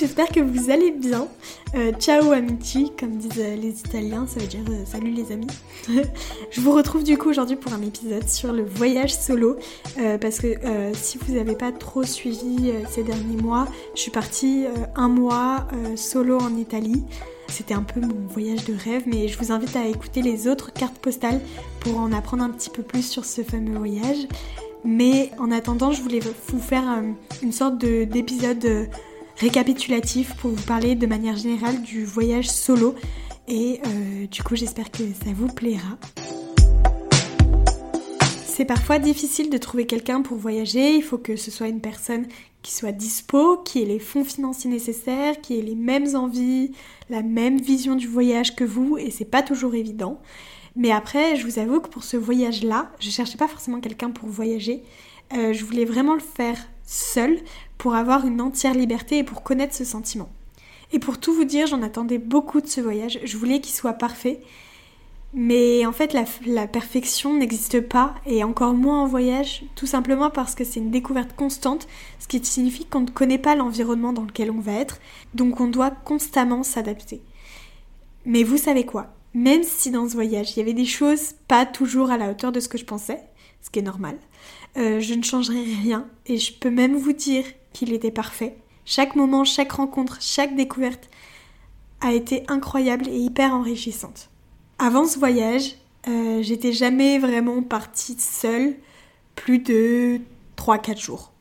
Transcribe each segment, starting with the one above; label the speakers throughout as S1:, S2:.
S1: j'espère que vous allez bien. Euh, ciao amici, comme disent euh, les Italiens, ça veut dire euh, salut les amis. je vous retrouve du coup aujourd'hui pour un épisode sur le voyage solo, parce que si vous n'avez pas trop suivi ces derniers mois, je suis partie un mois solo en Italie. C'était un peu mon voyage de rêve, mais je vous invite à écouter les autres cartes postales pour en apprendre un petit peu plus sur ce fameux voyage. Mais en attendant, je voulais vous faire une sorte d'épisode récapitulatif pour vous parler de manière générale du voyage solo. Et euh, du coup, j'espère que ça vous plaira. C'est parfois difficile de trouver quelqu'un pour voyager. Il faut que ce soit une personne qui soit dispo, qui ait les fonds financiers nécessaires, qui ait les mêmes envies, la même vision du voyage que vous, et c'est pas toujours évident. Mais après, je vous avoue que pour ce voyage-là, je cherchais pas forcément quelqu'un pour voyager. Euh, je voulais vraiment le faire seule pour avoir une entière liberté et pour connaître ce sentiment. Et pour tout vous dire, j'en attendais beaucoup de ce voyage. Je voulais qu'il soit parfait. Mais en fait, la, perfection n'existe pas, et encore moins en voyage, tout simplement parce que c'est une découverte constante, ce qui signifie qu'on ne connaît pas l'environnement dans lequel on va être, donc on doit constamment s'adapter. Mais vous savez quoi? Même si dans ce voyage, il y avait des choses pas toujours à la hauteur de ce que je pensais, ce qui est normal, euh, je ne changerai rien et je peux même vous dire qu'il était parfait. Chaque moment, chaque rencontre, chaque découverte a été incroyable et hyper enrichissante. Avant ce voyage, euh, j'étais jamais vraiment partie seule plus de 3-4 jours.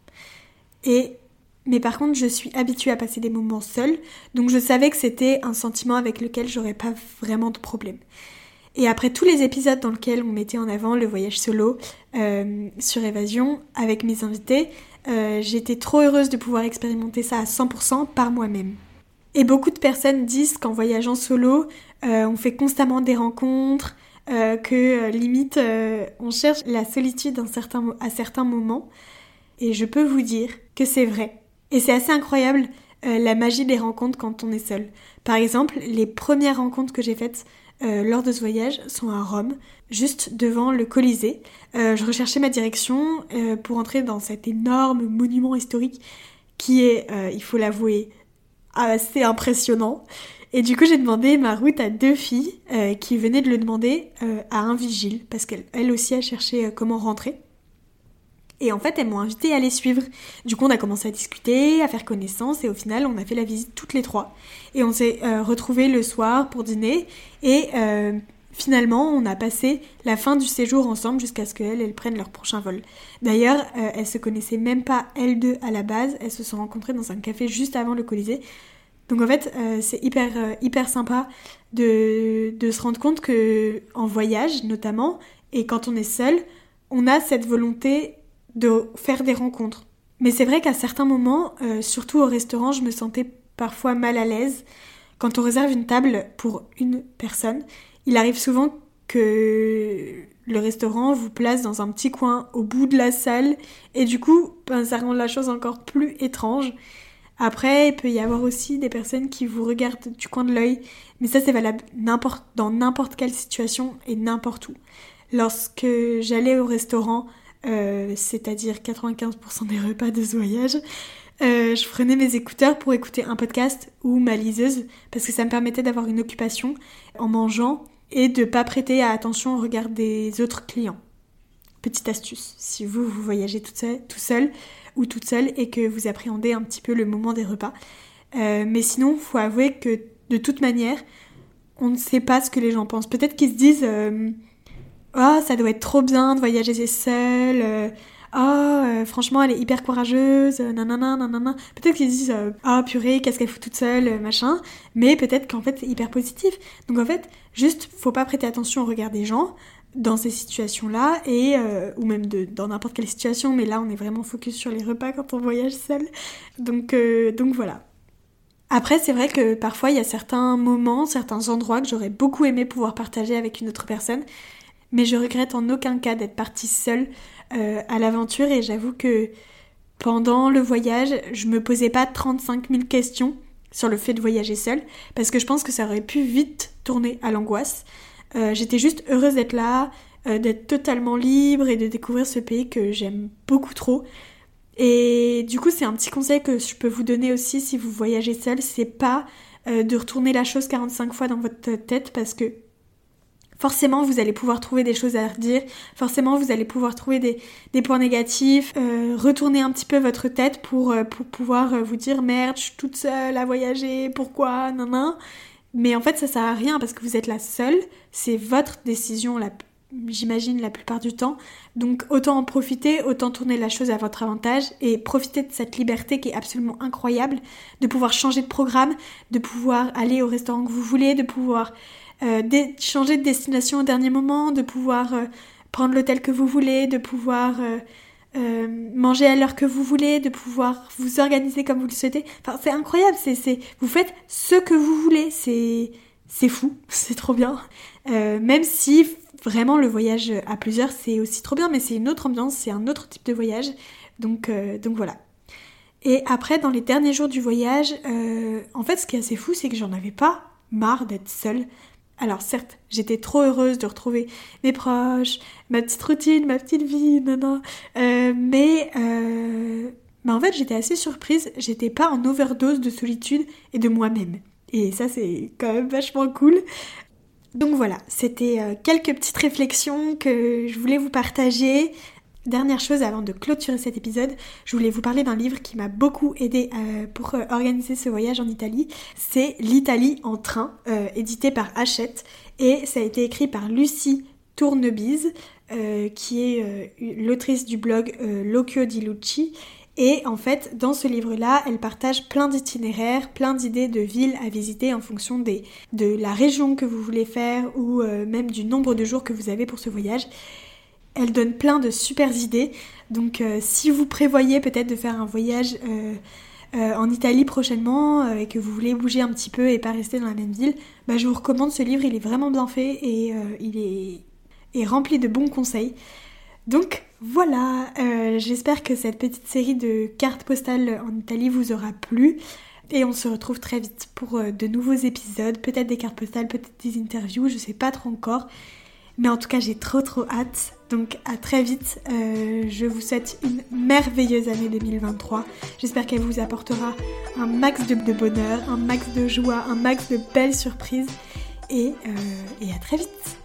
S1: Et mais par contre, je suis habituée à passer des moments seuls, donc je savais que c'était un sentiment avec lequel j'aurais pas vraiment de problème. Et après tous les épisodes dans lesquels on mettait en avant le voyage solo euh, sur Évasion avec mes invités, euh, j'étais trop heureuse de pouvoir expérimenter ça à 100% par moi-même. Et beaucoup de personnes disent qu'en voyageant solo, euh, on fait constamment des rencontres, que limite on cherche la solitude à certains moments. Et je peux vous dire que c'est vrai. Et c'est assez incroyable la magie des rencontres quand on est seul. Par exemple, les premières rencontres que j'ai faites euh, lors de ce voyage sont à Rome, juste devant le Colisée. Euh, je recherchais ma direction euh, pour entrer dans cet énorme monument historique qui est, il faut l'avouer, assez impressionnant. Et du coup, j'ai demandé ma route à deux filles qui venaient de le demander à un vigile, parce qu'elle aussi a cherché comment rentrer. Et en fait, elles m'ont invité à les suivre. Du coup, on a commencé à discuter, à faire connaissance, et au final, on a fait la visite toutes les trois. Et on s'est euh, retrouvés le soir pour dîner, et euh, finalement, on a passé la fin du séjour ensemble jusqu'à ce qu'elles elles prennent leur prochain vol. D'ailleurs, euh, elles se connaissaient même pas elles deux à la base, elles se sont rencontrées dans un café juste avant le Colisée. Donc en fait, c'est hyper hyper sympa de, de se rendre compte que en voyage notamment, et quand on est seul, on a cette volonté de faire des rencontres. Mais c'est vrai qu'à certains moments, euh, surtout au restaurant, je me sentais parfois mal à l'aise. Quand on réserve une table pour une personne, il arrive souvent que le restaurant vous place dans un petit coin au bout de la salle et du coup, ben, ça rend la chose encore plus étrange. Après, il peut y avoir aussi des personnes qui vous regardent du coin de l'œil, mais ça c'est valable dans n'importe quelle situation et n'importe où. Lorsque j'allais au restaurant, euh, c'est-à-dire 95% des repas de ce voyage, euh, je prenais mes écouteurs pour écouter un podcast ou ma liseuse parce que ça me permettait d'avoir une occupation en mangeant et de pas prêter attention au regard des autres clients. Petite astuce, si vous, vous voyagez tout seul, ou toute seule et que vous appréhendez un petit peu le moment des repas. Euh, mais sinon, faut avouer que de toute manière, on ne sait pas ce que les gens pensent. Peut-être qu'ils se disent oh, ça doit être trop bien de voyager seule. Oh, franchement, elle est hyper courageuse. Euh, nanana, nanana. Peut-être qu'ils disent oh purée, qu'est-ce qu'elle fout toute seule, machin. Mais peut-être qu'en fait, c'est hyper positif. Donc en fait, juste, faut pas prêter attention au regard des gens dans ces situations-là et ou même dans n'importe quelle situation. Mais là, on est vraiment focus sur les repas quand on voyage seul. Donc donc voilà. Après, c'est vrai que parfois, il y a certains moments, certains endroits que j'aurais beaucoup aimé pouvoir partager avec une autre personne mais je regrette en aucun cas d'être partie seule euh, à l'aventure et j'avoue que pendant le voyage, je me posais pas 35 000 questions sur le fait de voyager seule parce que je pense que ça aurait pu vite tourner à l'angoisse. Euh, j'étais juste heureuse d'être là, euh, d'être totalement libre et de découvrir ce pays que j'aime beaucoup trop. Et du coup, c'est un petit conseil que je peux vous donner aussi si vous voyagez seul, c'est pas de retourner la chose 45 fois dans votre tête parce que forcément vous allez pouvoir trouver des choses à redire, forcément vous allez pouvoir trouver des, points négatifs, euh, retourner un petit peu votre tête pour, euh, pouvoir vous dire merde, je suis toute seule à voyager, pourquoi, non, non. Mais en fait ça sert à rien parce que vous êtes la seule, c'est votre décision la j'imagine la plupart du temps. Donc autant en profiter, autant tourner la chose à votre avantage et profiter de cette liberté qui est absolument incroyable, de pouvoir changer de programme, de pouvoir aller au restaurant que vous voulez, de pouvoir euh, changer de destination au dernier moment, de pouvoir euh, prendre l'hôtel que vous voulez, de pouvoir euh, manger à l'heure que vous voulez, de pouvoir vous organiser comme vous le souhaitez. Enfin, c'est incroyable, c'est, vous faites ce que vous voulez, c'est, fou, c'est trop bien. même si vraiment le voyage à plusieurs c'est aussi trop bien mais c'est une autre ambiance, c'est un autre type de voyage. Donc, donc voilà. Et après dans les derniers jours du voyage, en fait ce qui est assez fou c'est que j'en avais pas marre d'être seule. Alors certes, j'étais trop heureuse de retrouver mes proches, ma petite routine, ma petite vie, non non. Euh, mais mais en fait j'étais assez surprise, j'étais pas en overdose de solitude et de moi-même. Et ça c'est quand même vachement cool. Donc voilà, c'était euh, quelques petites réflexions que je voulais vous partager. Dernière chose avant de clôturer cet épisode, je voulais vous parler d'un livre qui m'a beaucoup aidé euh, pour euh, organiser ce voyage en Italie. C'est L'Italie en train, édité par Hachette, et ça a été écrit par Lucie Tournebise, qui est l'autrice du blog L'Occhio di Lucci et en fait, dans ce livre-là, elle partage plein d'itinéraires, plein d'idées de villes à visiter en fonction de la région que vous voulez faire ou euh, même du nombre de jours que vous avez pour ce voyage. Elle donne plein de super idées. Donc euh, si vous prévoyez peut-être de faire un voyage euh, en Italie prochainement et que vous voulez bouger un petit peu et pas rester dans la même ville, bah, je vous recommande ce livre. Il est vraiment bien fait et il est, est rempli de bons conseils. Donc voilà, euh, j'espère que cette petite série de cartes postales en Italie vous aura plu. Et on se retrouve très vite pour euh, de nouveaux épisodes, peut-être des cartes postales, peut-être des interviews, je sais pas trop encore. Mais en tout cas, j'ai trop trop hâte. Donc à très vite. Euh, je vous souhaite une merveilleuse année 2023. J'espère qu'elle vous apportera un max de, bonheur, un max de joie, un max de belles surprises. et à très vite.